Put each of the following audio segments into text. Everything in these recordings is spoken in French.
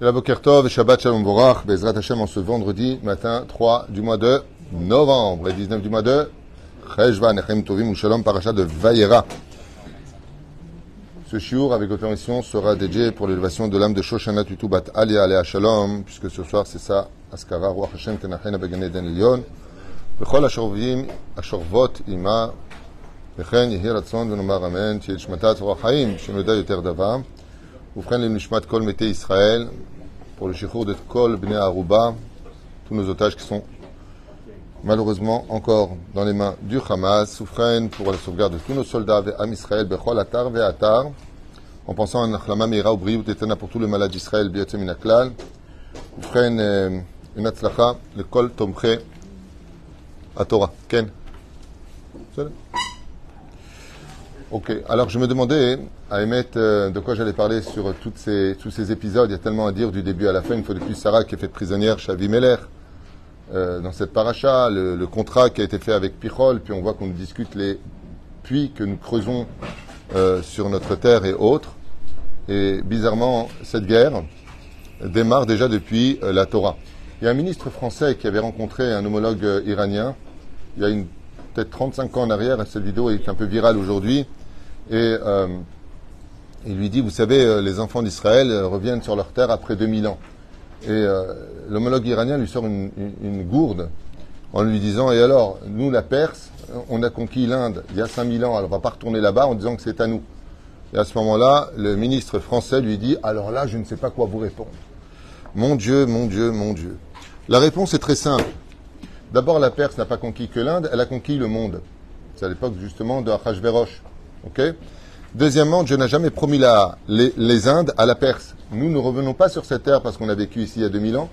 La Bokertov, Shabbat Shalom Borach, Bezrat Hashem en ce vendredi matin 3 du mois de novembre et 19 du mois de Cheshvan, Echem Tovim Shalom, paracha de Vayera. Ce shiur, avec autorisation, sera dédié pour l'élévation de l'âme de Shoshana Tutubat Alia Alea Shalom, puisque ce soir c'est ça, Askara, Roi Hashem, Tenachena Begane Den Lyon, Bechol Ashorvim, Ashorvot, Ima, וכן יהי רצון ונאמר אמן, תהיה נשמתה צרור החיים, שנודע יותר דבר. Kol Israël, pour le Shikhour de Kol Bnei Aruba, tous nos otages qui sont malheureusement encore dans les mains du Hamas. Soufren pour la sauvegarde de tous nos soldats, Am Israël, Bechol Atar, en pensant à Nachlama Meira, Obriou, Tetana pour tous les malades d'Israël, Biatim Inaklal. Soufren, euh, une atzlacha, le Kol Tomche, à Torah. Ken. Ok, alors je me demandais, à émettre de quoi j'allais parler sur toutes ces, tous ces épisodes. Il y a tellement à dire du début à la fin. Une fois de plus, Sarah qui est faite prisonnière chez Avimelech, euh, dans cette paracha, le, contrat qui a été fait avec Pichol, puis on voit qu'on discute les puits que nous creusons euh, sur notre terre et autres. Et bizarrement, cette guerre démarre déjà depuis euh, la Torah. Il y a un ministre français qui avait rencontré un homologue iranien il y a peut-être 35 ans en arrière, cette vidéo est un peu virale aujourd'hui, et euh, il lui dit, vous savez, euh, les enfants d'Israël euh, reviennent sur leur terre après 2000 ans. Et l'homologue iranien lui sort une, gourde en lui disant, et alors, nous, la Perse, on a conquis l'Inde il y a 5000 ans, alors on va pas retourner là-bas en disant que c'est à nous. Et à ce moment-là, le ministre français lui dit, alors là, je ne sais pas quoi vous répondre. Mon Dieu, mon Dieu, mon Dieu. La réponse est très simple. D'abord, la Perse n'a pas conquis que l'Inde, elle a conquis le monde. C'est à l'époque justement de Achashverosh. Ok Deuxièmement, Dieu n'a jamais promis la, les, Indes à la Perse. Nous ne revenons pas sur cette terre parce qu'on a vécu ici il y a 2000 ans.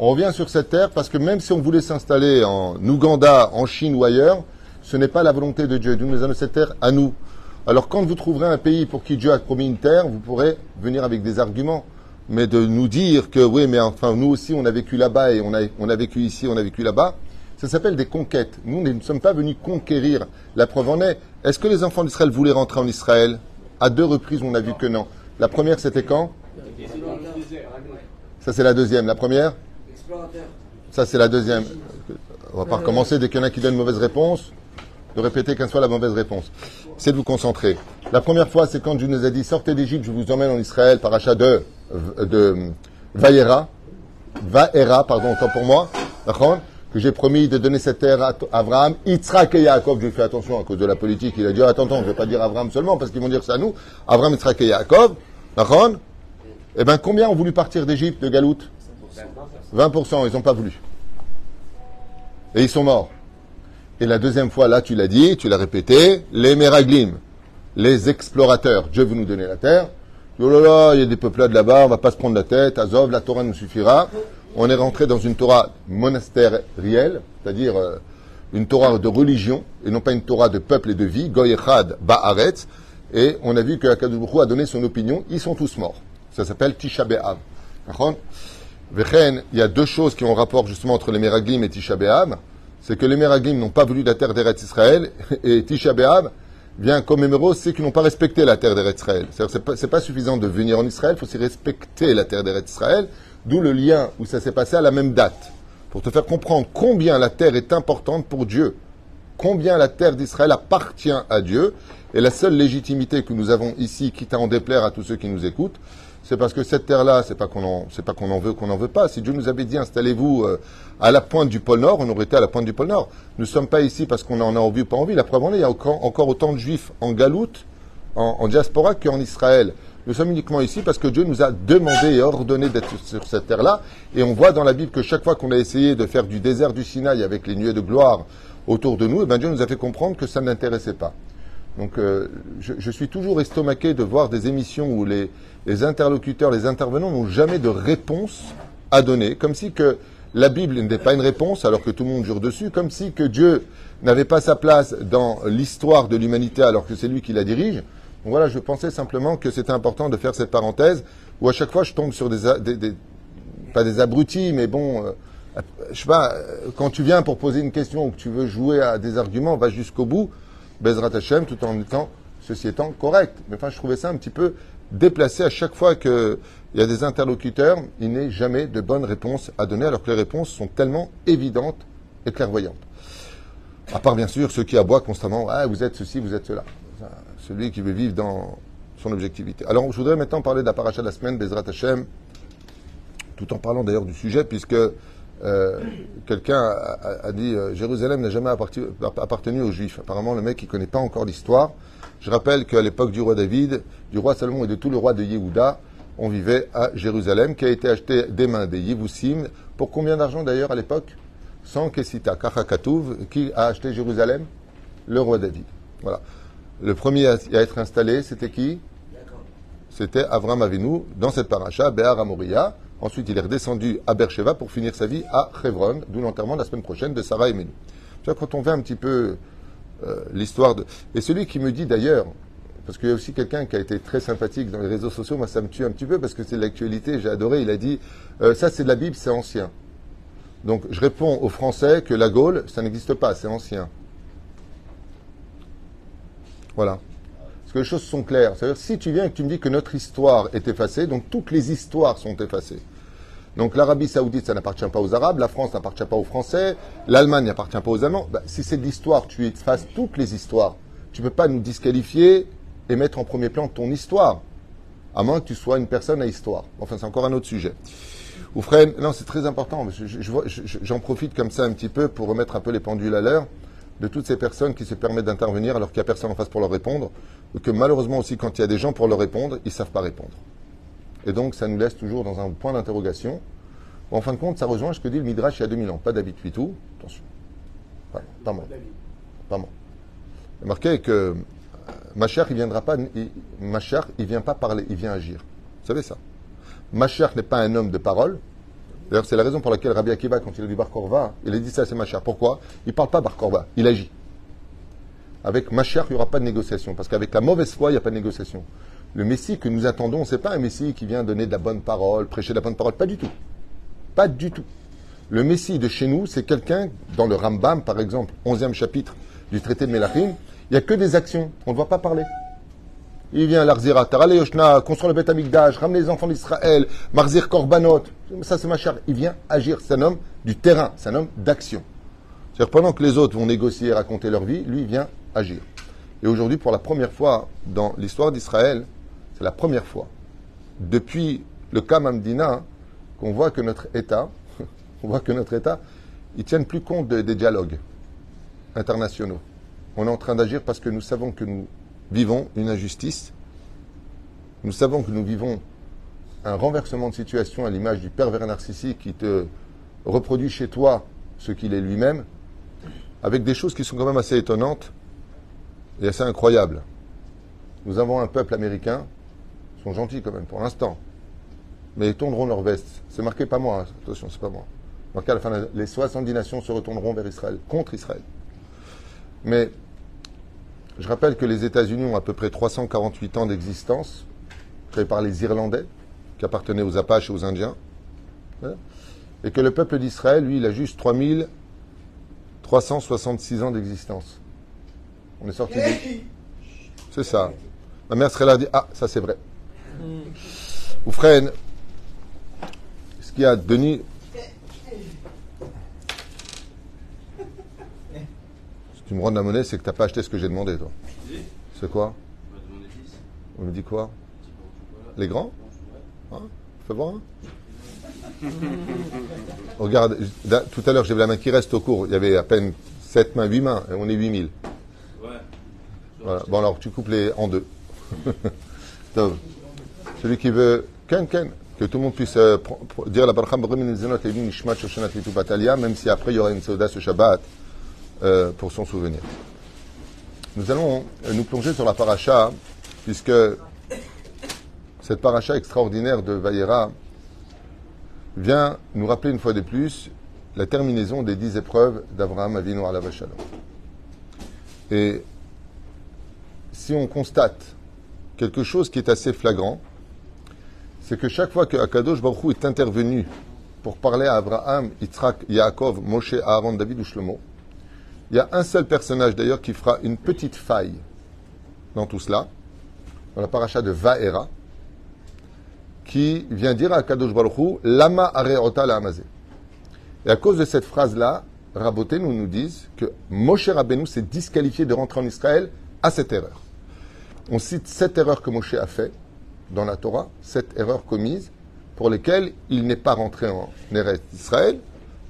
On revient sur cette terre parce que même si on voulait s'installer en Ouganda, en Chine ou ailleurs, ce n'est pas la volonté de Dieu. Dieu nous a donné cette terre à nous. Alors quand vous trouverez un pays pour qui Dieu a promis une terre, vous pourrez venir avec des arguments. Mais de nous dire que oui, mais enfin, nous aussi, on a vécu là-bas et on a, on a vécu ici, on a vécu là-bas, ça s'appelle des conquêtes. Nous ne sommes pas venus conquérir. La preuve en est. Est-ce que les enfants d'Israël voulaient rentrer en Israël? À deux reprises, on a vu que non. La première, c'était quand? Ça, c'est la deuxième. La première? Ça, c'est la deuxième. On va pas recommencer dès qu'il y en a qui donnent une mauvaise réponse, de répéter qu'elle soit la mauvaise réponse. C'est de vous concentrer. La première fois, c'est quand Dieu nous a dit sortez d'Égypte, je vous emmène en Israël par achat de, de Vaïra. Vaïra, pardon, autant pour moi. Que j'ai promis de donner cette terre à Abraham, Yitzhak et Yaakov. Je fais attention à cause de la politique. Il a dit, attends, attends, je ne vais pas dire Abraham seulement parce qu'ils vont dire c'est à nous. Abraham, Yitzhak et Yaakov. D'accord? Eh bien, combien ont voulu partir d'Égypte, de Galoute? 20%. Ils n'ont pas voulu. Et ils sont morts. Et la deuxième fois, là, tu l'as dit, tu l'as répété, les Meraglim, les explorateurs. Dieu veut nous donner la terre. Oh là là, il y a des peuplades là-bas, on va pas se prendre la tête. Azov, la Torah nous suffira on est rentré dans une Torah monastère réelle, c'est-à-dire euh, une Torah de religion, et non pas une Torah de peuple et de vie, Goyechad Ba'aretz, et on a vu que Akadosh a donné son opinion, ils sont tous morts. Ça s'appelle Tisha B'Av. il y a deux choses qui ont rapport justement entre les Meraglim et Tisha B'Av. C'est que les Meraglim n'ont pas voulu la terre d'Eretz Israël, et Tisha B'Av vient commémorer ceux qui n'ont pas respecté la terre d'Eretz Israël. C'est pas, pas suffisant de venir en Israël, il faut aussi respecter la terre d'Eretz Israël. D'où le lien où ça s'est passé à la même date. Pour te faire comprendre combien la terre est importante pour Dieu. Combien la terre d'Israël appartient à Dieu. Et la seule légitimité que nous avons ici, quitte à en déplaire à tous ceux qui nous écoutent, c'est parce que cette terre-là, c'est pas qu'on c'est pas qu'on en veut, qu'on n'en veut pas. Si Dieu nous avait dit installez-vous euh, à la pointe du pôle Nord, on aurait été à la pointe du pôle Nord. Nous ne sommes pas ici parce qu'on en a envie ou pas envie. La preuve en est, il y a encore, encore autant de juifs en Galoute, en, en diaspora qu'en Israël. Nous sommes uniquement ici parce que Dieu nous a demandé et ordonné d'être sur cette terre-là. Et on voit dans la Bible que chaque fois qu'on a essayé de faire du désert du Sinaï avec les nuées de gloire autour de nous, eh bien Dieu nous a fait comprendre que ça n'intéressait pas. Donc euh, je, suis toujours estomaqué de voir des émissions où les, interlocuteurs, les intervenants n'ont jamais de réponse à donner, comme si la Bible n'était pas une réponse alors que tout le monde jure dessus, comme si Dieu n'avait pas sa place dans l'histoire de l'humanité alors que c'est lui qui la dirige. Donc voilà, je pensais simplement que c'était important de faire cette parenthèse où à chaque fois je tombe sur des, des, des pas des abrutis, mais bon, euh, je sais pas, quand tu viens pour poser une question ou que tu veux jouer à des arguments, va jusqu'au bout, Bezrat Hashem, tout en étant, ceci étant correct. Mais enfin, je trouvais ça un petit peu déplacé à chaque fois qu'il y a des interlocuteurs, il n'est jamais de bonnes réponses à donner, alors que les réponses sont tellement évidentes et clairvoyantes. À part bien sûr ceux qui aboient constamment, ah vous êtes ceci, vous êtes cela. Celui qui veut vivre dans son objectivité. Alors je voudrais maintenant parler de la paracha de la semaine, Bezrat Hashem, tout en parlant d'ailleurs du sujet, puisque euh, quelqu'un a, dit euh, Jérusalem n'a jamais appartenu, aux Juifs. Apparemment, le mec, il connaît pas encore l'histoire. Je rappelle qu'à l'époque du roi David, du roi Salomon et de tout le roi de Yehuda, on vivait à Jérusalem, qui a été acheté des mains des Yévoussim. Pour combien d'argent d'ailleurs à l'époque? Sans Kesita, Kachakatouv, qui a acheté Jérusalem? Le roi David. Voilà. Le premier à, être installé, c'était qui? C'était Avram Avinu, dans cette paracha, Béar Amoria. Ensuite, il est redescendu à Beersheba pour finir sa vie à Hebron, d'où l'enterrement la semaine prochaine de Sarah et Menou. Quand on voit un petit peu euh, l'histoire de... Et celui qui me dit d'ailleurs, parce qu'il y a aussi quelqu'un qui a été très sympathique dans les réseaux sociaux, moi ça me tue un petit peu parce que c'est de l'actualité, j'ai adoré, il a dit, euh, ça c'est de la Bible, c'est ancien. Donc je réponds aux Français que la Gaule, ça n'existe pas, c'est ancien. Voilà. Parce que les choses sont claires. C'est-à-dire, si tu viens et que tu me dis que notre histoire est effacée, donc toutes les histoires sont effacées. Donc l'Arabie Saoudite, ça n'appartient pas aux Arabes, la France n'appartient pas aux Français, l'Allemagne n'appartient pas aux Allemands. Bah, si c'est de l'histoire, tu effaces toutes les histoires. Tu ne peux pas nous disqualifier et mettre en premier plan ton histoire, à moins que tu sois une personne à histoire. Enfin, c'est encore un autre sujet. Oufren, non, c'est très important. J'en profite comme ça un petit peu pour remettre un peu les pendules à l'heure de toutes ces personnes qui se permettent d'intervenir alors qu'il n'y a personne en face pour leur répondre, ou que malheureusement aussi quand il y a des gens pour leur répondre, ils ne savent pas répondre. Et donc ça nous laisse toujours dans un point d'interrogation. en fin de compte, ça rejoint ce que dit le Midrash il y a 2000 ans. Pas d'habitude tout. Attention. Pas, moi. Pas moi. Il marqué que euh, Machar, il viendra pas, Machar, il vient pas parler, il vient agir. Vous savez ça? Machar n'est pas un homme de parole, D'ailleurs, c'est la raison pour laquelle Rabbi Akiva, quand il a dit Bar Korva, il a dit ça, c'est Machar. Pourquoi? Il ne parle pas Bar Korva, il agit. Avec Machar, il n'y aura pas de négociation, parce qu'avec la mauvaise foi, il n'y a pas de négociation. Le Messie que nous attendons, ce n'est pas un Messie qui vient donner de la bonne parole, prêcher de la bonne parole, pas du tout. Pas du tout. Le Messie de chez nous, c'est quelqu'un, dans le Rambam, par exemple, 11e chapitre du traité de Melachim, il n'y a que des actions, on ne doit pas parler. Il vient l'Arzira, Tarale Yoshna, construire le Beth Amikdash, ramener les enfants d'Israël, Marzir Korbanot. Ça, c'est ma chère. Il vient agir. C'est un homme du terrain. C'est un homme d'action. C'est-à-dire, pendant que les autres vont négocier et raconter leur vie, lui vient agir. Et aujourd'hui, pour la première fois dans l'histoire d'Israël, c'est la première fois, depuis le cas Mamdina, qu'on voit que notre État, on voit que notre État, il tient plus compte des dialogues internationaux. On est en train d'agir parce que nous savons que nous vivons une injustice. Nous savons que nous vivons un renversement de situation à l'image du pervers narcissique qui te reproduit chez toi ce qu'il est lui-même, avec des choses qui sont quand même assez étonnantes et assez incroyables. Nous avons un peuple américain, ils sont gentils quand même pour l'instant, mais ils tourneront leur veste. C'est marqué pas moi, hein. attention, c'est pas moi. Marqué à la fin, les 70 nations se retourneront vers Israël, contre Israël. Mais je rappelle que les États-Unis ont à peu près 348 ans d'existence, créés par les Irlandais, qui appartenaient aux Apaches et aux Indiens. Hein, et que le peuple d'Israël, lui, il a juste 3366 ans d'existence. On est sorti de... C'est ça. Ma mère serait là dit Ah, ça c'est vrai. Ou frère, ce qu'il y a, Denis, tu me rends la monnaie, c'est que tu n'as pas acheté ce que j'ai demandé, toi. C'est quoi On me dit quoi Les grands hein Fais voir. Hein Regarde, tout à l'heure, j'avais la main qui reste au cours. Il y avait à peine 7 mains, 8 mains, et on est 8000. Ouais. Voilà. Bon, alors, tu coupes les en deux. Celui qui veut, Ken, Ken, que tout le monde puisse euh, dire la baracham même si après il y aura une soda ce Shabbat. Euh, pour son souvenir. Nous allons euh, nous plonger sur la paracha, puisque cette paracha extraordinaire de Vayera vient nous rappeler une fois de plus la terminaison des dix épreuves d'Abraham Avinu à la Et si on constate quelque chose qui est assez flagrant, c'est que chaque fois que Akadosh Baruch est intervenu pour parler à Abraham, Yitzhak, Yaakov, Moshe, Aaron, David ou Shlomo, il y a un seul personnage d'ailleurs qui fera une petite faille dans tout cela, dans la paracha de Vaera. qui vient dire à Kadosh Baruch Lama areota la Et à cause de cette phrase-là, Raboté nous nous disent que Moshe Rabbeinu s'est disqualifié de rentrer en Israël à cette erreur. On cite cette erreur que Moshe a fait dans la Torah, cette erreur commise, pour lesquelles il n'est pas rentré en Eretz Israël,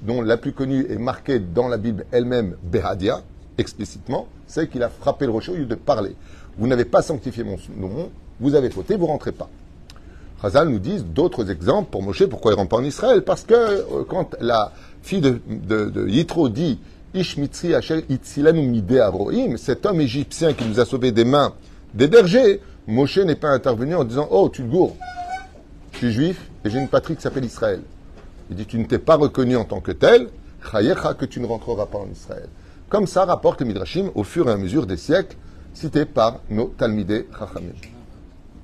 dont la plus connue est marquée dans la Bible elle-même, Behadia, explicitement, c'est qu'il a frappé le rocher au lieu de parler. Vous n'avez pas sanctifié mon nom, vous avez fauté, vous rentrez pas. Chazal nous dit d'autres exemples pour Moshe, pourquoi il rentre pas en Israël? Parce que euh, quand la fille de, Yitro dit Ish Mitzri Aroim, cet homme égyptien qui nous a sauvés des mains des bergers, Moshe n'est pas intervenu en disant Oh, tu te gourres, je suis juif et j'ai une patrie qui s'appelle Israël. Il dit Tu ne t'es pas reconnu en tant que tel, chayecha que tu ne rentreras pas en Israël. Comme ça rapporte Midrashim au fur et à mesure des siècles, cités par nos Talmidei Chachamim.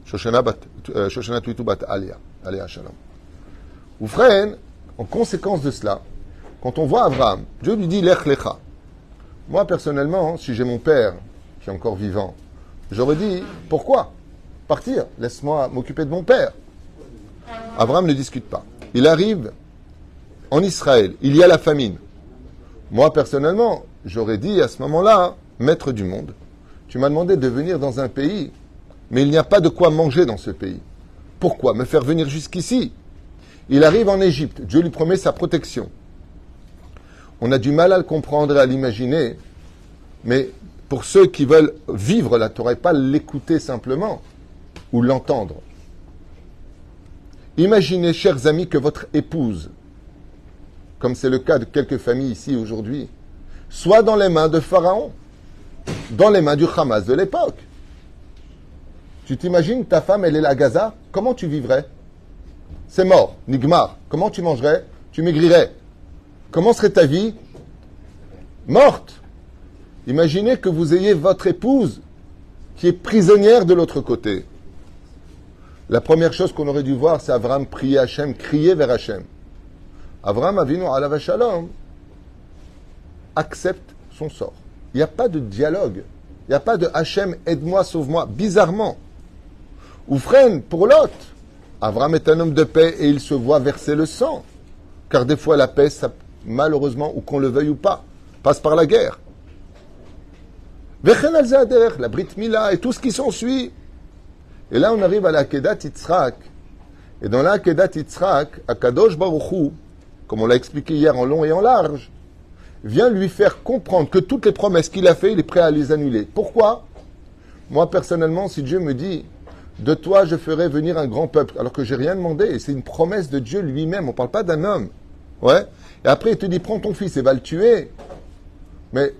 Shoshana euh, Tuitu bat Alia, Alia Shalom. Ou en conséquence de cela, quand on voit Abraham, Dieu lui dit Lech Lecha. Moi, personnellement, si j'ai mon père qui est encore vivant, j'aurais dit Pourquoi Partir, laisse-moi m'occuper de mon père. Abraham ne discute pas. Il arrive en Israël, il y a la famine. Moi, personnellement, j'aurais dit à ce moment-là, maître du monde, tu m'as demandé de venir dans un pays, mais il n'y a pas de quoi manger dans ce pays. Pourquoi me faire venir jusqu'ici? Il arrive en Égypte, Dieu lui promet sa protection. On a du mal à le comprendre et à l'imaginer, mais pour ceux qui veulent vivre la Torah et pas l'écouter simplement ou l'entendre, imaginez, chers amis, que votre épouse, comme c'est le cas de quelques familles ici aujourd'hui, soit dans les mains de Pharaon, dans les mains du Hamas de l'époque. Tu t'imagines, ta femme, elle est à Gaza, comment tu vivrais? C'est mort, Nigmar. Comment tu mangerais? Tu maigrirais. Comment serait ta vie? Morte. Imaginez que vous ayez votre épouse qui est prisonnière de l'autre côté. La première chose qu'on aurait dû voir, c'est Avram prier Hachem, crier vers Hachem. Avram Avinu alav shalom accepte son sort. Il n'y a pas de dialogue. Il n'y a pas de Hachem, aide-moi, sauve-moi. Bizarrement. Ou pour l'autre. Avram est un homme de paix et il se voit verser le sang. Car des fois, la paix, malheureusement, ou qu'on le veuille ou pas, passe par la guerre. Vechen al la Brit Mila et tout ce qui s'ensuit. Et là, on arrive à la Kedat Yitzhak. Et dans la Kedat Yitzhak, à Kadosh Baruchou, comme on l'a expliqué hier en long et en large, vient lui faire comprendre que toutes les promesses qu'il a faites, il est prêt à les annuler. Pourquoi? Moi, personnellement, si Dieu me dit, de toi je ferai venir un grand peuple, alors que j'ai rien demandé, c'est une promesse de Dieu lui-même, on ne parle pas d'un homme. Ouais Et après, il te dit, prends ton fils et va le tuer. Mais,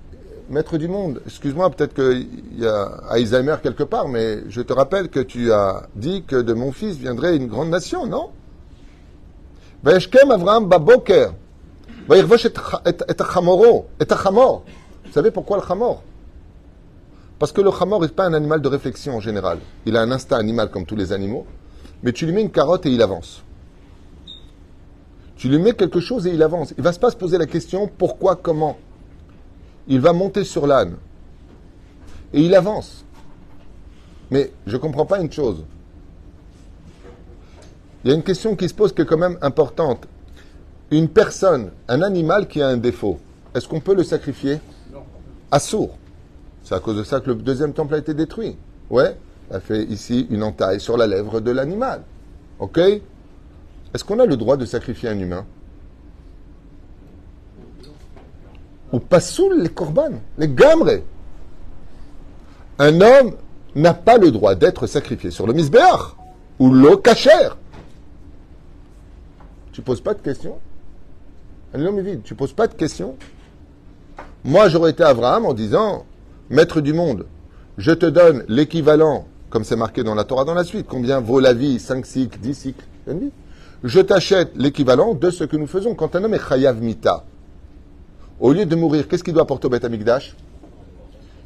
maître du monde, excuse-moi, peut-être qu'il y a Alzheimer quelque part, mais je te rappelle que tu as dit que de mon fils viendrait une grande nation, non? Vous savez pourquoi le chamor Parce que le chamor n'est pas un animal de réflexion en général. Il a un instinct animal comme tous les animaux, mais tu lui mets une carotte et il avance. Tu lui mets quelque chose et il avance. Il va pas se poser la question pourquoi, comment? Il va monter sur l'âne et il avance. Mais je ne comprends pas une chose. Il y a une question qui se pose qui est quand même importante une personne, un animal qui a un défaut, est-ce qu'on peut le sacrifier? Non. sourd. C'est à cause de ça que le deuxième temple a été détruit. Ouais, elle fait ici une entaille sur la lèvre de l'animal. Ok? Est-ce qu'on a le droit de sacrifier un humain? Ou pas sous les corbanes, les gamres. Un homme n'a pas le droit d'être sacrifié sur le misbéach ou l'eau cachère. Tu poses pas de questions un homme est vide. Tu poses pas de questions. Moi, j'aurais été Abraham en disant, Maître du monde, je te donne l'équivalent, comme c'est marqué dans la Torah dans la suite. Combien vaut la vie? 5 cycles, 10 cycles Je t'achète l'équivalent de ce que nous faisons. Quand un homme est chayav mita, au lieu de mourir, qu'est-ce qu'il doit apporter au Beth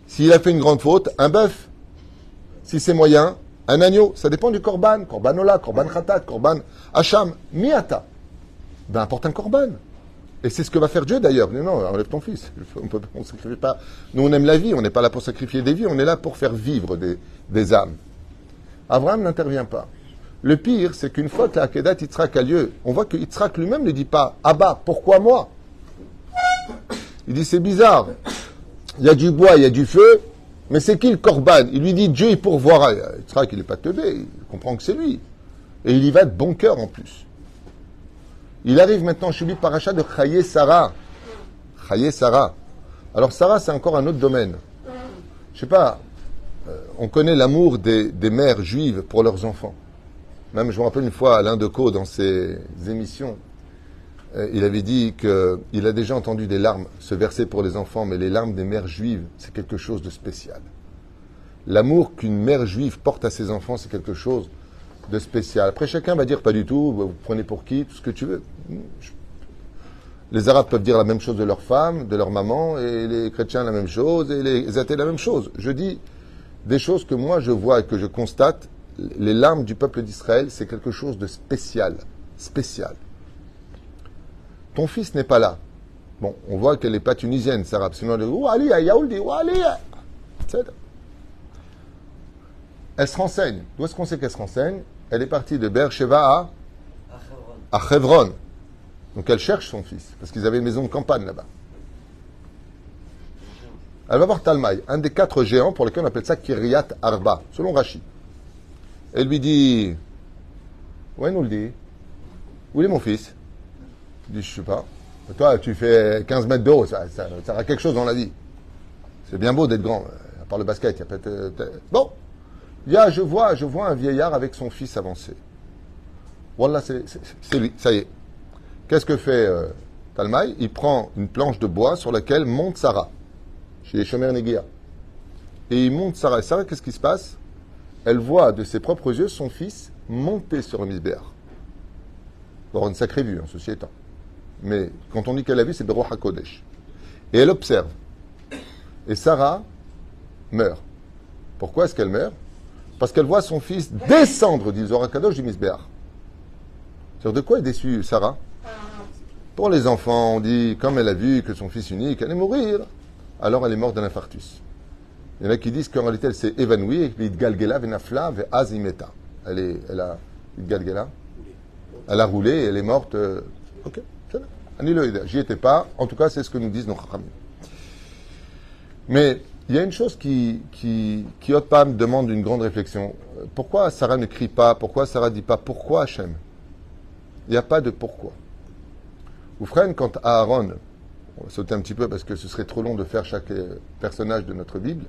S'il a fait une grande faute, un bœuf. Si c'est moyen, un agneau. Ça dépend du korban. Korbanola, korban khatat, korban hacham, miata. Ben, apporte un korban. Et c'est ce que va faire Dieu d'ailleurs. Non, non, enlève ton fils. On on sacrifie pas. Nous, on aime la vie. On n'est pas là pour sacrifier des vies. On est là pour faire vivre des, âmes. Abraham n'intervient pas. Le pire, c'est qu'une fois que la Akedat Yitzhak a lieu, on voit que Yitzhak lui-même ne dit pas Abba, pourquoi moi? Il dit c'est bizarre. Il y a du bois, il y a du feu, mais c'est qui le Corban? Il lui dit Dieu il pourvoira. Yitzhak, il n'est pas teubé, il comprend que c'est lui. Et il y va de bon cœur en plus. Il arrive maintenant chez lui par achat de Chaye Sarah. Chaye Sarah. Alors Sarah, c'est encore un autre domaine. Je sais pas, euh, on connaît l'amour des, des mères juives pour leurs enfants. Même, je me rappelle une fois, Alain Decaux, dans ses émissions, euh, il avait dit qu'il a déjà entendu des larmes se verser pour les enfants, mais les larmes des mères juives, c'est quelque chose de spécial. L'amour qu'une mère juive porte à ses enfants, c'est quelque chose de spécial. Après, chacun va dire pas du tout, vous prenez pour qui, tout ce que tu veux. Les Arabes peuvent dire la même chose de leur femme, de leur maman, et les chrétiens la même chose, et les athées la même chose. Je dis des choses que moi je vois et que je constate. Les larmes du peuple d'Israël, c'est quelque chose de spécial. Spécial. Ton fils n'est pas là. Bon, on voit qu'elle n'est pas tunisienne, Sarah. Sinon, elle dit, Elle se renseigne. D'où est-ce qu'on sait qu'elle se renseigne? Elle est partie de Beersheba à, à Hebron. Donc elle cherche son fils, parce qu'ils avaient une maison de campagne là-bas. Elle va voir Talmaï, un des quatre géants pour lesquels on appelle ça Kiryat Arba, selon Rashi. Elle lui dit Où nous le dit Où est mon fils? Il dit Je sais pas. Toi, tu fais 15 mètres de haut, ça, ça, quelque chose dans la vie. C'est bien beau d'être grand, à part le basket, il y a peut-être. Bon, je vois, je vois un vieillard avec son fils avancer. Voilà, c'est lui, ça y est. Qu'est-ce que fait euh, Talmaï Il prend une planche de bois sur laquelle monte Sarah, chez les Shomer Negia. Et il monte Sarah. Et Sarah, qu'est-ce qui se passe? Elle voit de ses propres yeux son fils monter sur le misbéar. Bon, une sacrée vue, en hein, ceci étant. Mais quand on dit qu'elle a vu, c'est de Roha Kodesh. Et elle observe. Et Sarah meurt. Pourquoi est-ce qu'elle meurt? Parce qu'elle voit son fils descendre, dit Zohar Kadosh, du misbéar. Sur de quoi est déçue Sarah? Pour les enfants, on dit, comme elle a vu que son fils unique allait mourir, alors elle est morte d'un infarctus. Il y en a qui disent qu'en réalité, elle s'est évanouie, et puis galgela venafla ve azimeta. Elle, est, elle a galgela? Elle a roulé et elle est morte. Euh, ok, c'est J'y étais pas. En tout cas, c'est ce que nous disent nos. Mais il y a une chose qui, qui, qui me demande une grande réflexion. Pourquoi Sarah ne crie pas? Pourquoi Sarah ne dit pas? Pourquoi Hachem? Il n'y a pas de pourquoi. Ou frère, quand Aaron, on va sauter un petit peu parce que ce serait trop long de faire chaque euh, personnage de notre Bible,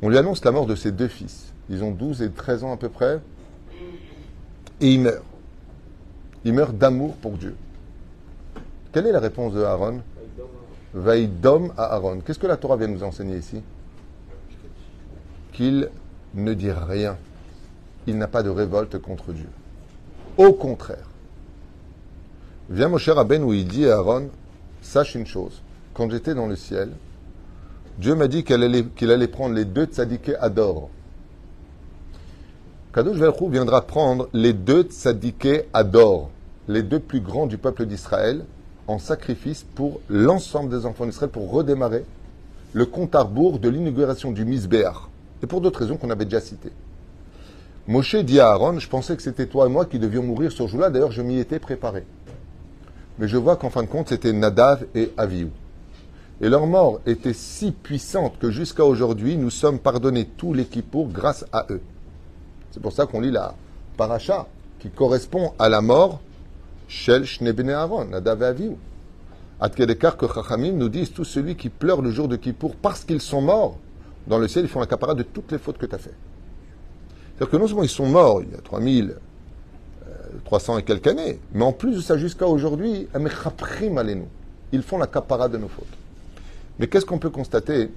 on lui annonce la mort de ses deux fils. Ils ont 12 et 13 ans à peu près, et il meurt. Il meurt d'amour pour Dieu. Quelle est la réponse de Aaron? Vaïdom à Aaron. Qu'est-ce que la Torah vient nous enseigner ici Qu'il ne dit rien. Il n'a pas de révolte contre Dieu. Au contraire, Vient mon cher Aben où il dit à Aaron, sache une chose, quand j'étais dans le ciel, Dieu m'a dit qu'il allait, allait, prendre les deux tzadikés Ador. Kadosh Velchou viendra prendre les deux tzadikés Ador, les deux plus grands du peuple d'Israël, en sacrifice pour l'ensemble des enfants d'Israël pour redémarrer le compte à rebours de l'inauguration du Misbéar. Et pour d'autres raisons qu'on avait déjà citées. Moshe dit à Aaron, je pensais que c'était toi et moi qui devions mourir ce jour-là, d'ailleurs je m'y étais préparé. Mais je vois qu'en fin de compte, c'était Nadav et Aviou. Et leur mort était si puissante que jusqu'à aujourd'hui, nous sommes pardonnés tous les grâce à eux. C'est pour ça qu'on lit la paracha, qui correspond à la mort Shel Shnebene Aaron, Nadav et Aviou. Atkedekar que Chachamim nous disent tout celui qui pleure le jour de Kippour parce qu'ils sont morts, dans le ciel, ils font la capara de toutes les fautes que tu as faites. C'est-à-dire que non seulement ils sont morts il y a 3000, 300 et quelques années. Mais en plus de ça, jusqu'à aujourd'hui, ils font la capara de nos fautes. Mais qu'est-ce qu'on peut constater?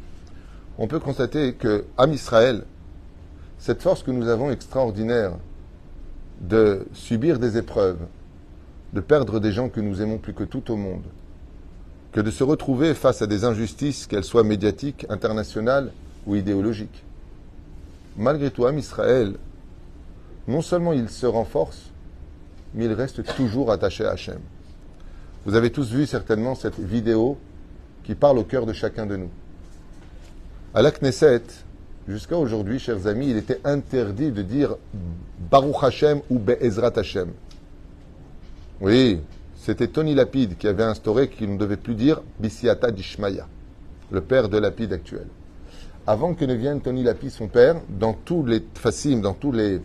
On peut constater que, Am Israël, cette force que nous avons extraordinaire de subir des épreuves, de perdre des gens que nous aimons plus que tout au monde, que de se retrouver face à des injustices, qu'elles soient médiatiques, internationales ou idéologiques. Malgré tout, Am Israël, non seulement il se renforce, mais il reste toujours attaché à Hachem. Vous avez tous vu certainement cette vidéo qui parle au cœur de chacun de nous. À la Knesset, jusqu'à aujourd'hui, chers amis, il était interdit de dire Baruch Hashem ou Be'ezrat Hashem. Oui, c'était Tony Lapide qui avait instauré qu'il ne devait plus dire Bisiata Dishmaya, le père de Lapide actuel. Avant que ne vienne Tony Lapide, son père, dans tous les dans tous les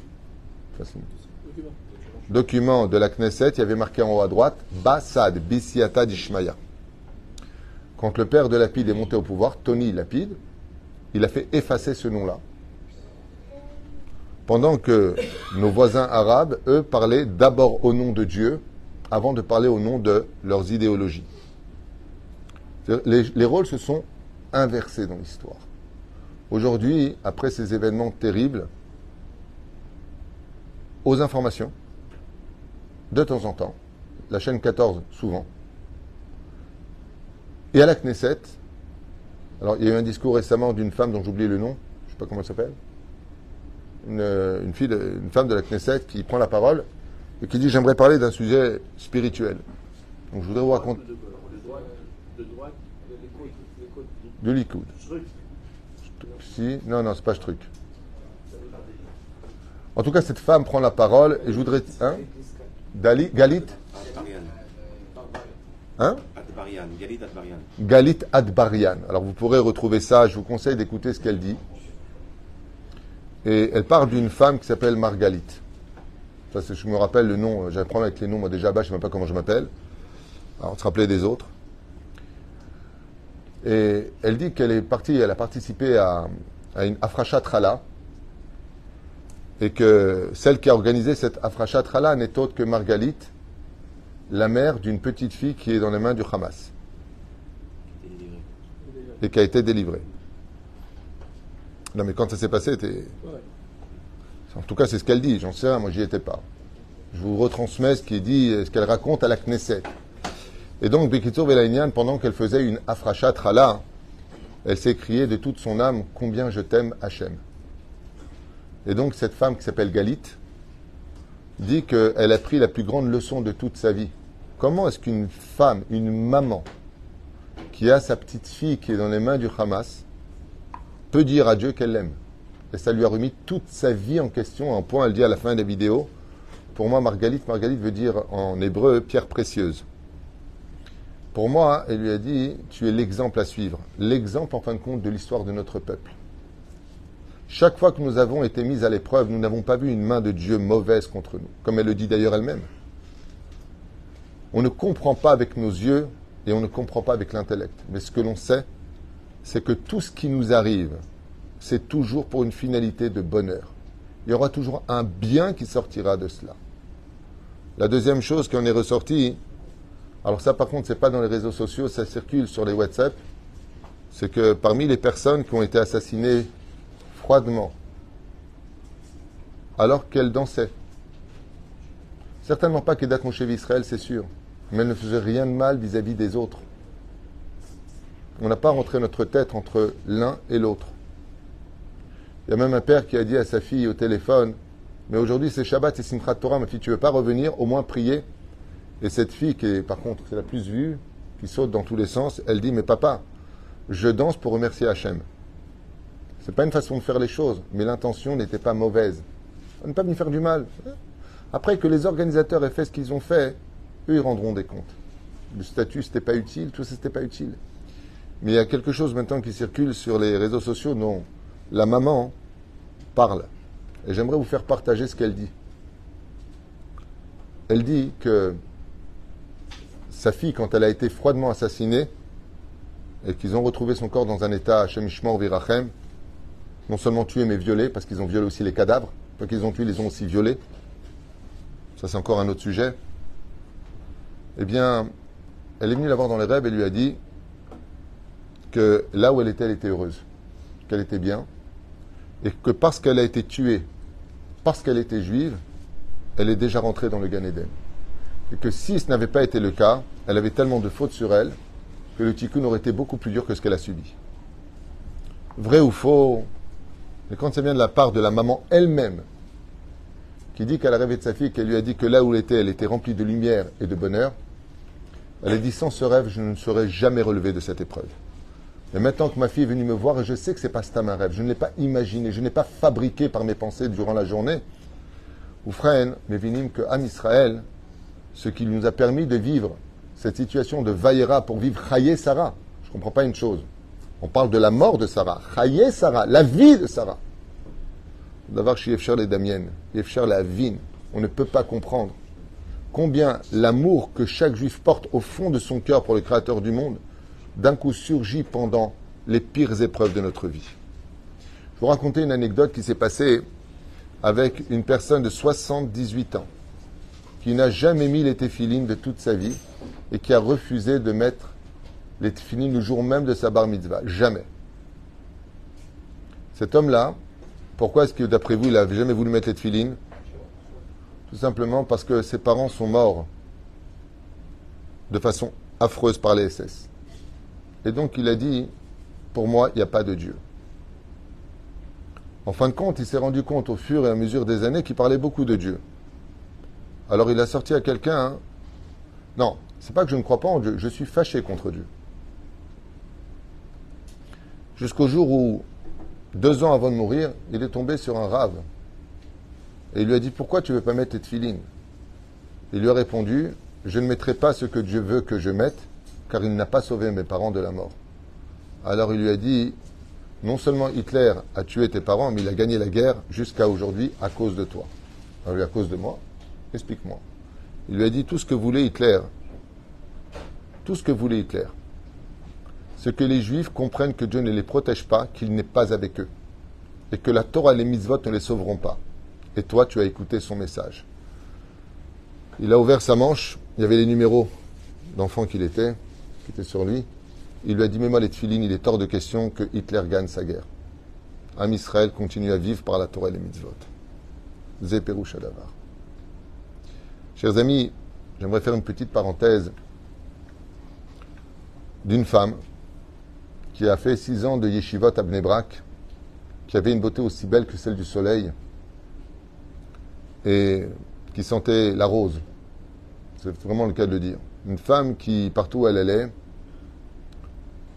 documents de la Knesset, il y avait marqué en haut à droite Basad Bisiata Dishmaya. Quand le père de Lapide est monté au pouvoir, Tony Lapide, il a fait effacer ce nom-là. Pendant que nos voisins arabes, eux, parlaient d'abord au nom de Dieu avant de parler au nom de leurs idéologies. Les, les rôles se sont inversés dans l'histoire. Aujourd'hui, après ces événements terribles, aux informations, de temps en temps, la chaîne 14 souvent, et à la Knesset, alors il y a eu un discours récemment d'une femme dont j'oublie le nom, je ne sais pas comment elle s'appelle, une, une femme de la Knesset qui prend la parole et qui dit j'aimerais parler d'un sujet spirituel. Donc je voudrais vous raconter. De Likoud. Si, non, non, c'est pas truc. En tout cas, cette femme prend la parole et je voudrais. Hein? Dali, Galit? Hein? Galit Adbarian. Alors vous pourrez retrouver ça, je vous conseille d'écouter ce qu'elle dit. Et elle parle d'une femme qui s'appelle Margalit. Je me rappelle le nom, j'ai un problème avec les noms, moi déjà bas, je ne sais même pas comment je m'appelle. Alors, on se rappelait des autres. Et elle dit qu'elle est partie, elle a participé à, une Afrashat Trala, et que celle qui a organisé cette Afrashat Trala n'est autre que Margalit, la mère d'une petite fille qui est dans les mains du Hamas et qui a été délivrée. Non, mais quand ça s'est passé, c'était. En tout cas, c'est ce qu'elle dit. J'en sais rien, moi, j'y étais pas. Je vous retransmets ce qui dit, ce qu'elle raconte à la Knesset. Et donc, Bekitsur Velainian, pendant qu'elle faisait une afrachat rala, elle criée de toute son âme Combien je t'aime, Hachem. Et donc, cette femme qui s'appelle Galit dit qu'elle a pris la plus grande leçon de toute sa vie. Comment est-ce qu'une femme, une maman, qui a sa petite fille qui est dans les mains du Hamas, peut dire à Dieu qu'elle l'aime? Et ça lui a remis toute sa vie en question. Un point, elle dit à la fin des vidéos, pour moi, Margalit, Margalit veut dire en hébreu pierre précieuse. Pour moi, elle lui a dit, tu es l'exemple à suivre. L'exemple, en fin de compte, de l'histoire de notre peuple. Chaque fois que nous avons été mis à l'épreuve, nous n'avons pas vu une main de Dieu mauvaise contre nous, comme elle le dit d'ailleurs elle-même. On ne comprend pas avec nos yeux et on ne comprend pas avec l'intellect. Mais ce que l'on sait, c'est que tout ce qui nous arrive, c'est toujours pour une finalité de bonheur. Il y aura toujours un bien qui sortira de cela. La deuxième chose qui en est ressortie, alors ça par contre c'est pas dans les réseaux sociaux, ça circule sur les WhatsApp, c'est que parmi les personnes qui ont été assassinées froidement, alors qu'elles dansaient, certainement pas qu'Edat Moshe Israël, c'est sûr, mais elles ne faisaient rien de mal vis-à-vis des autres. On n'a pas rentré notre tête entre l'un et l'autre. Il y a même un père qui a dit à sa fille au téléphone Mais aujourd'hui c'est Shabbat, c'est Simchat Torah, ma fille, tu veux pas revenir, au moins prier? Et cette fille, qui est par contre la plus vue, qui saute dans tous les sens, elle dit Mais papa, je danse pour remercier Hachem. C'est pas une façon de faire les choses, mais l'intention n'était pas mauvaise. On ne pas venir faire du mal. Après que les organisateurs aient fait ce qu'ils ont fait, eux ils rendront des comptes. Le statut c'était pas utile, tout ça c'était pas utile. Mais il y a quelque chose maintenant qui circule sur les réseaux sociaux, non. La maman, parle. Et j'aimerais vous faire partager ce qu'elle dit. Elle dit que sa fille, quand elle a été froidement assassinée, et qu'ils ont retrouvé son corps dans un état Shemishmor Virachem, non seulement tué mais violé, parce qu'ils ont violé aussi les cadavres, pas qu'ils ont tué, ils les ont aussi violés. Ça, c'est encore un autre sujet. Eh bien, elle est venue la voir dans les rêves et lui a dit que là où elle était, elle était heureuse, qu'elle était bien, et que parce qu'elle a été tuée, parce qu'elle était juive, elle est déjà rentrée dans le Gan Eden. Et que si ce n'avait pas été le cas, elle avait tellement de fautes sur elle que le tikkun aurait été beaucoup plus dur que ce qu'elle a subi. Vrai ou faux Mais quand ça vient de la part de la maman elle-même, qui dit qu'elle a rêvé de sa fille, qu'elle lui a dit que là où elle était, elle était remplie de lumière et de bonheur, elle a dit sans ce rêve, je ne serais jamais relevé de cette épreuve. Et maintenant que ma fille est venue me voir, et je sais que c'est pas Stam un rêve, je ne l'ai pas imaginé, je n'ai pas fabriqué par mes pensées durant la journée. Ou frère, mais vinim que Am Israël, ce qui nous a permis de vivre cette situation de Vaïra pour vivre Chaye Sarah. Je ne comprends pas une chose. On parle de la mort de Sarah. Chaye Sarah, la vie de Sarah. D'avoir chez les Damien, la Vine. On ne peut pas comprendre combien l'amour que chaque juif porte au fond de son cœur pour le Créateur du monde, d'un coup surgit pendant les pires épreuves de notre vie. Je vous raconter une anecdote qui s'est passée avec une personne de 78 ans qui n'a jamais mis les téphilines de toute sa vie et qui a refusé de mettre les téphilines le jour même de sa bar mitzvah. Jamais. Cet homme-là, pourquoi est-ce que d'après vous, il n'a jamais voulu mettre les téphilines? Tout simplement parce que ses parents sont morts de façon affreuse par les SS. Et donc il a dit, pour moi, il n'y a pas de Dieu. En fin de compte, il s'est rendu compte au fur et à mesure des années qu'il parlait beaucoup de Dieu. Alors il a sorti à quelqu'un, hein, non, c'est pas que je ne crois pas en Dieu, je suis fâché contre Dieu. Jusqu'au jour où, deux ans avant de mourir, il est tombé sur un rave. Et il lui a dit, pourquoi tu ne veux pas mettre tes filines Il lui a répondu, je ne mettrai pas ce que Dieu veut que je mette, car il n'a pas sauvé mes parents de la mort. Alors il lui a dit, non seulement Hitler a tué tes parents, mais il a gagné la guerre jusqu'à aujourd'hui à cause de toi. Alors, à cause de moi Explique-moi. Il lui a dit tout ce que voulait Hitler. Tout ce que voulait Hitler. Ce que les Juifs comprennent que Dieu ne les protège pas, qu'il n'est pas avec eux. Et que la Torah et les mitzvot ne les sauveront pas. Et toi, tu as écouté son message. Il a ouvert sa manche, il y avait les numéros d'enfants qu'il était, qui étaient sur lui. Il lui a dit, mais moi les tfilines, il est hors de question que Hitler gagne sa guerre. Am Israël continue à vivre par la Torah et les mitzvot. Zéperou Shadavar. Chers amis, j'aimerais faire une petite parenthèse d'une femme qui a fait six ans de yeshivot à Bnebrak, qui avait une beauté aussi belle que celle du soleil et qui sentait la rose. C'est vraiment le cas de le dire. Une femme qui, partout où elle allait,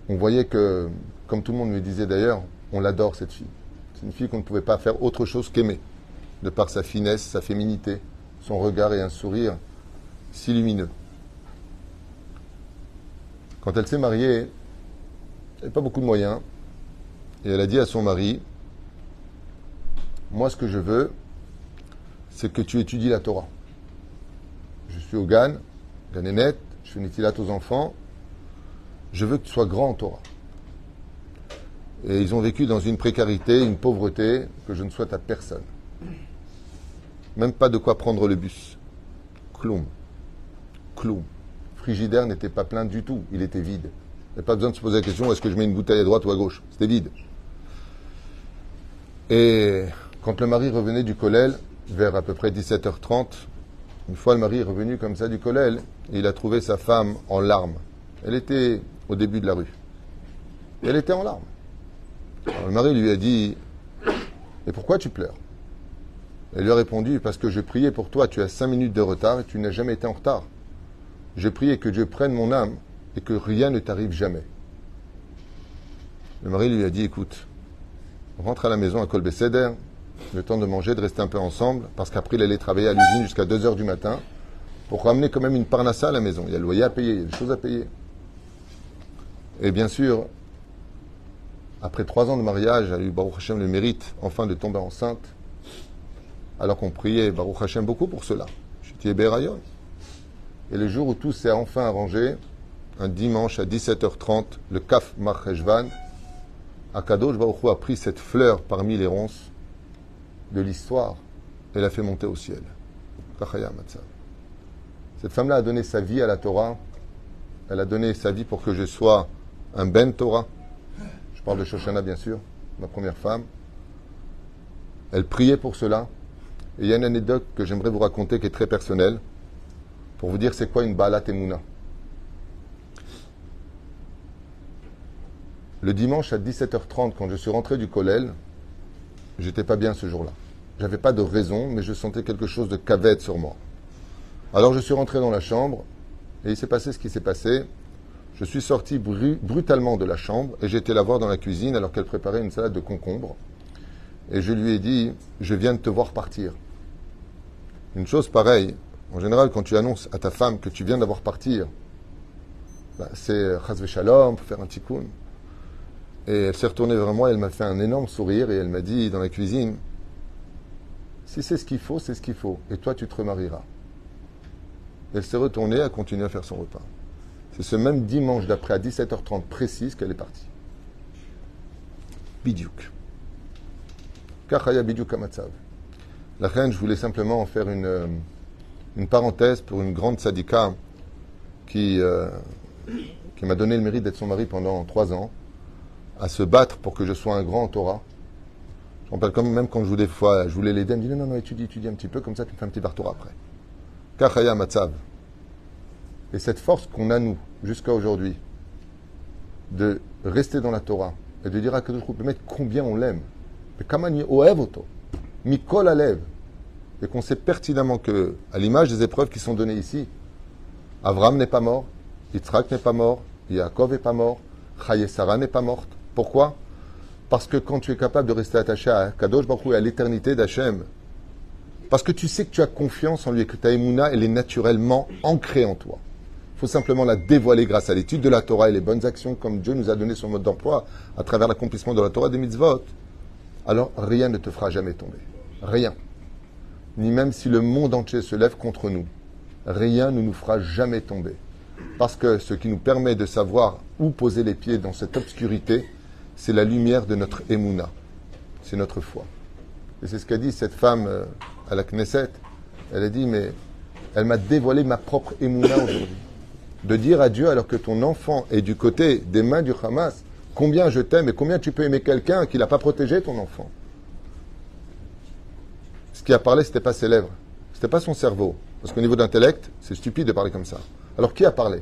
on voyait que, comme tout le monde me disait d'ailleurs, on l'adore cette fille. C'est une fille qu'on ne pouvait pas faire autre chose qu'aimer, de par sa finesse, sa féminité, son regard et un sourire si lumineux. Quand elle s'est mariée, elle n'avait pas beaucoup de moyens, et elle a dit à son mari, moi ce que je veux, c'est que tu étudies la Torah. Je suis au Gan, Ganénet, je fais une aux enfants, je veux que tu sois grand en Torah. Et ils ont vécu dans une précarité, une pauvreté que je ne souhaite à personne. Même pas de quoi prendre le bus. Cloum. Cloum. Frigidaire n'était pas plein du tout, il était vide. Il n'y a pas besoin de se poser la question est-ce que je mets une bouteille à droite ou à gauche? C'était vide. Et quand le mari revenait du collèle, vers à peu près 17h30, une fois le mari est revenu comme ça du collèle, il a trouvé sa femme en larmes. Elle était au début de la rue. Et elle était en larmes. Alors, le mari lui a dit Et pourquoi tu pleures? Elle lui a répondu Parce que je priais pour toi, tu as cinq minutes de retard et tu n'as jamais été en retard. Je priais que Dieu prenne mon âme et que rien ne t'arrive jamais. Le mari lui a dit Écoute, rentre à la maison à Colbesseder, le temps de manger, de rester un peu ensemble, parce qu'après il allait travailler à l'usine jusqu'à 2 heures du matin pour ramener quand même une parnassa à la maison. Il y a le loyer à payer, il y a des choses à payer. Et bien sûr, après trois ans de mariage, a eu Baruch Hashem le mérite enfin de tomber enceinte, alors qu'on priait Baruch Hashem beaucoup pour cela. J'étais Berayon. Et le jour où tout s'est enfin arrangé, un dimanche à 17h30, le Kaf Marcheshvan, Akadosh Baruch Hu a pris cette fleur parmi les ronces de l'histoire et l'a fait monter au ciel. Cette femme-là a donné sa vie à la Torah. Elle a donné sa vie pour que je sois un Ben Torah. Je parle de Shoshana, bien sûr, ma première femme. Elle priait pour cela. Et il y a une anecdote que j'aimerais vous raconter qui est très personnelle, pour vous dire c'est quoi une Balat Emouna. Le dimanche à 17h30, quand je suis rentré du collège, j'étais pas bien ce jour-là. J'avais pas de raison, mais je sentais quelque chose de cavette sur moi. Alors je suis rentré dans la chambre, et il s'est passé ce qui s'est passé. Je suis sorti brutalement de la chambre et été la voir dans la cuisine alors qu'elle préparait une salade de concombre. Et je lui ai dit, je viens de te voir partir. Une chose pareille, en général, quand tu annonces à ta femme que tu viens d'avoir partir, bah, c'est chazve shalom, pour faire un tikkun. Et elle s'est retournée vers moi, elle m'a fait un énorme sourire et elle m'a dit dans la cuisine, si c'est ce qu'il faut, c'est ce qu'il faut. Et toi, tu te remarieras. Elle s'est retournée, a continué à faire son repas. C'est ce même dimanche d'après, à 17h30 précise, qu'elle est partie. Bidiouk. Kachaya Bidiouk Amatsav. La reine, je voulais simplement en faire une, euh, une parenthèse pour une grande sadika qui, euh, qui m'a donné le mérite d'être son mari pendant trois ans, à se battre pour que je sois un grand Torah. Je me rappelle quand même quand je voulais, fois, je voulais l'aider, elle me dit non, non, étudie, étudie un petit peu, comme ça tu me fais un petit bar après. Kachaya Matzav. Et cette force qu'on a, nous, jusqu'à aujourd'hui, de rester dans la Torah et de dire à Kadosh mettre combien on l'aime. Mikol Alev. Et qu'on sait pertinemment que, à l'image des épreuves qui sont données ici, Avram n'est pas mort, Yitzhak n'est pas mort, Yaakov n'est pas mort, Chaye Sarah n'est pas morte. Pourquoi? Parce que quand tu es capable de rester attaché à Kadosh Baruch et à l'éternité d'Hachem, parce que tu sais que tu as confiance en lui et que ta émouna, elle est naturellement ancrée en toi. Faut simplement la dévoiler grâce à l'étude de la Torah et les bonnes actions comme Dieu nous a donné son mode d'emploi à travers l'accomplissement de la Torah des mitzvot. Alors rien ne te fera jamais tomber. Rien. Ni même si le monde entier se lève contre nous. Rien ne nous fera jamais tomber. Parce que ce qui nous permet de savoir où poser les pieds dans cette obscurité, c'est la lumière de notre émouna. C'est notre foi. Et c'est ce qu'a dit cette femme euh, à la Knesset. Elle a dit, mais elle m'a dévoilé ma propre émouna aujourd'hui. De dire à Dieu, alors que ton enfant est du côté des mains du Hamas, combien je t'aime et combien tu peux aimer quelqu'un qui n'a pas protégé ton enfant. Ce qui a parlé, ce n'était pas ses lèvres, ce n'était pas son cerveau. Parce qu'au niveau d'intellect, c'est stupide de parler comme ça. Alors qui a parlé?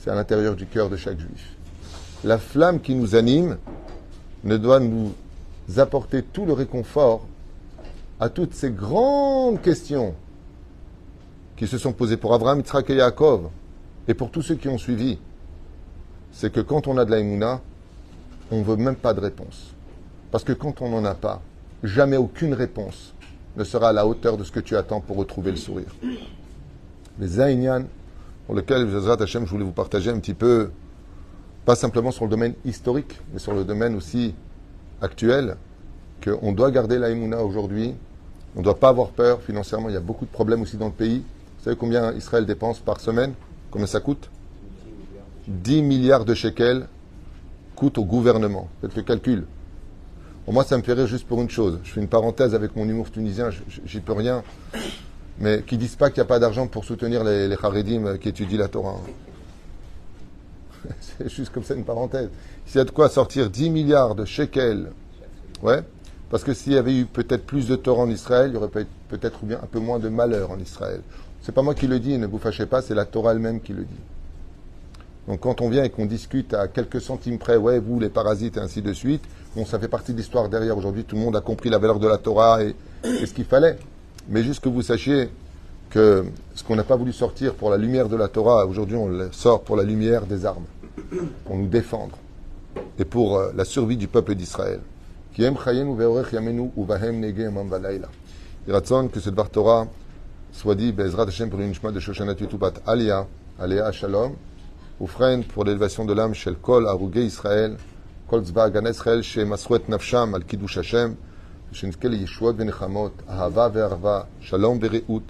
C'est à l'intérieur du cœur de chaque juif. La flamme qui nous anime ne doit nous apporter tout le réconfort à toutes ces grandes questions qui se sont posées pour Abraham, Yitzhak et Yaakov, et pour tous ceux qui ont suivi, c'est que quand on a de la on ne veut même pas de réponse. Parce que quand on n'en a pas, jamais aucune réponse ne sera à la hauteur de ce que tu attends pour retrouver le sourire. Les Zainian, pour lesquels, je voulais vous partager un petit peu, pas simplement sur le domaine historique, mais sur le domaine aussi actuel, qu'on doit garder la aujourd'hui, on ne doit pas avoir peur financièrement. Il y a beaucoup de problèmes aussi dans le pays. Vous savez combien Israël dépense par semaine? Combien ça coûte 10 milliards de shekels coûtent au gouvernement. Faites le calcul. Pour moi, ça me fait rire juste pour une chose. Je fais une parenthèse avec mon humour tunisien, j'y peux rien. Mais qui disent pas qu'il n'y a pas d'argent pour soutenir les, les qui étudient la Torah. C'est juste comme ça une parenthèse. S'il y a de quoi sortir 10 milliards de shekels, parce que s'il y avait eu peut-être plus de tort en Israël, il y aurait peut-être bien un peu moins de malheur en Israël. C'est pas moi qui le dis, ne vous fâchez pas, c'est la Torah elle-même qui le dit. Donc quand on vient et qu'on discute à quelques centimes près, ouais, vous les parasites et ainsi de suite, bon, ça fait partie de l'histoire derrière. Aujourd'hui, tout le monde a compris la valeur de la Torah et, ce qu'il fallait. Mais juste que vous sachiez que ce qu'on n'a pas voulu sortir pour la lumière de la Torah, aujourd'hui on le sort pour la lumière des armes, pour nous défendre et pour euh, la survie du peuple d'Israël. Que cette soit dit Bezrat Hashem pour une de Shoshana Tutubat Alia, Alia Shalom, Oufren pour l'élévation de l'âme chez Kol Arugé Israël, Kol Zba Gan Israël chez Masruet Nafsham al Kiddush Hashem, Shenkel Yeshuot Venechamot, Ahava Verva, Shalom Bereut.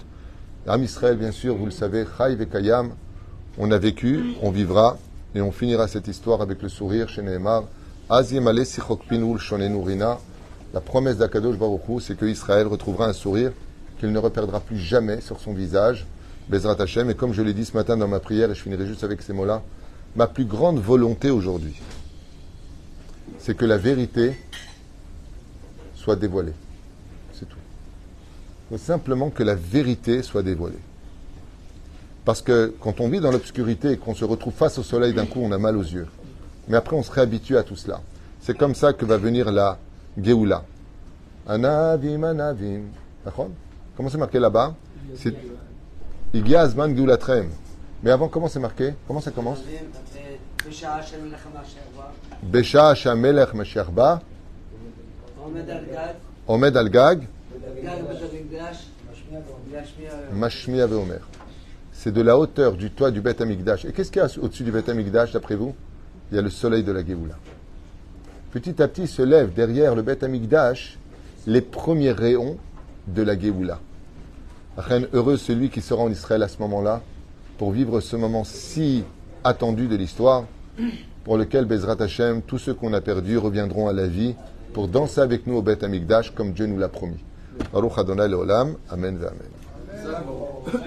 Am Israël, bien sûr, vous le savez, Chai Vekayam, on a vécu, on vivra, et on finira cette histoire avec le sourire chez Nehemar. Azimale Sichok Pinul Shonenurina. La promesse d'Akadosh Baruchou, c'est que Israël retrouvera un sourire qu'il ne reperdra plus jamais sur son visage. Bezrat Hashem, et comme je l'ai dit ce matin dans ma prière, et je finirai juste avec ces mots-là, ma plus grande volonté aujourd'hui, c'est que la vérité soit dévoilée. C'est tout. Il faut simplement que la vérité soit dévoilée. Parce que quand on vit dans l'obscurité et qu'on se retrouve face au soleil, d'un coup, on a mal aux yeux. Mais après, on se réhabitue à tout cela. C'est comme ça que va venir la Géoula. Anavim, anavim. Comment c'est marqué là-bas C'est Igiazman Goulatrem. Mais avant, comment c'est marqué Comment ça commence Besha Shamelech Mesherba. Omed Al-Gag. Mashmiya Veomer. C'est de la hauteur du toit du Beth Amikdash. Et qu'est-ce qu'il y a au-dessus du Beth Amikdash, d'après vous Il y a le soleil de la Géoula. Petit à petit se lèvent derrière le Beth Amikdash les premiers rayons de la Géoula. Heureux celui qui sera en Israël à ce moment-là pour vivre ce moment si attendu de l'histoire pour lequel Bezrat Hashem, tous ceux qu'on a perdus reviendront à la vie pour danser avec nous au Beth Amikdash comme Dieu nous l'a promis. Baruch Adonai Leolam. Amen Amen.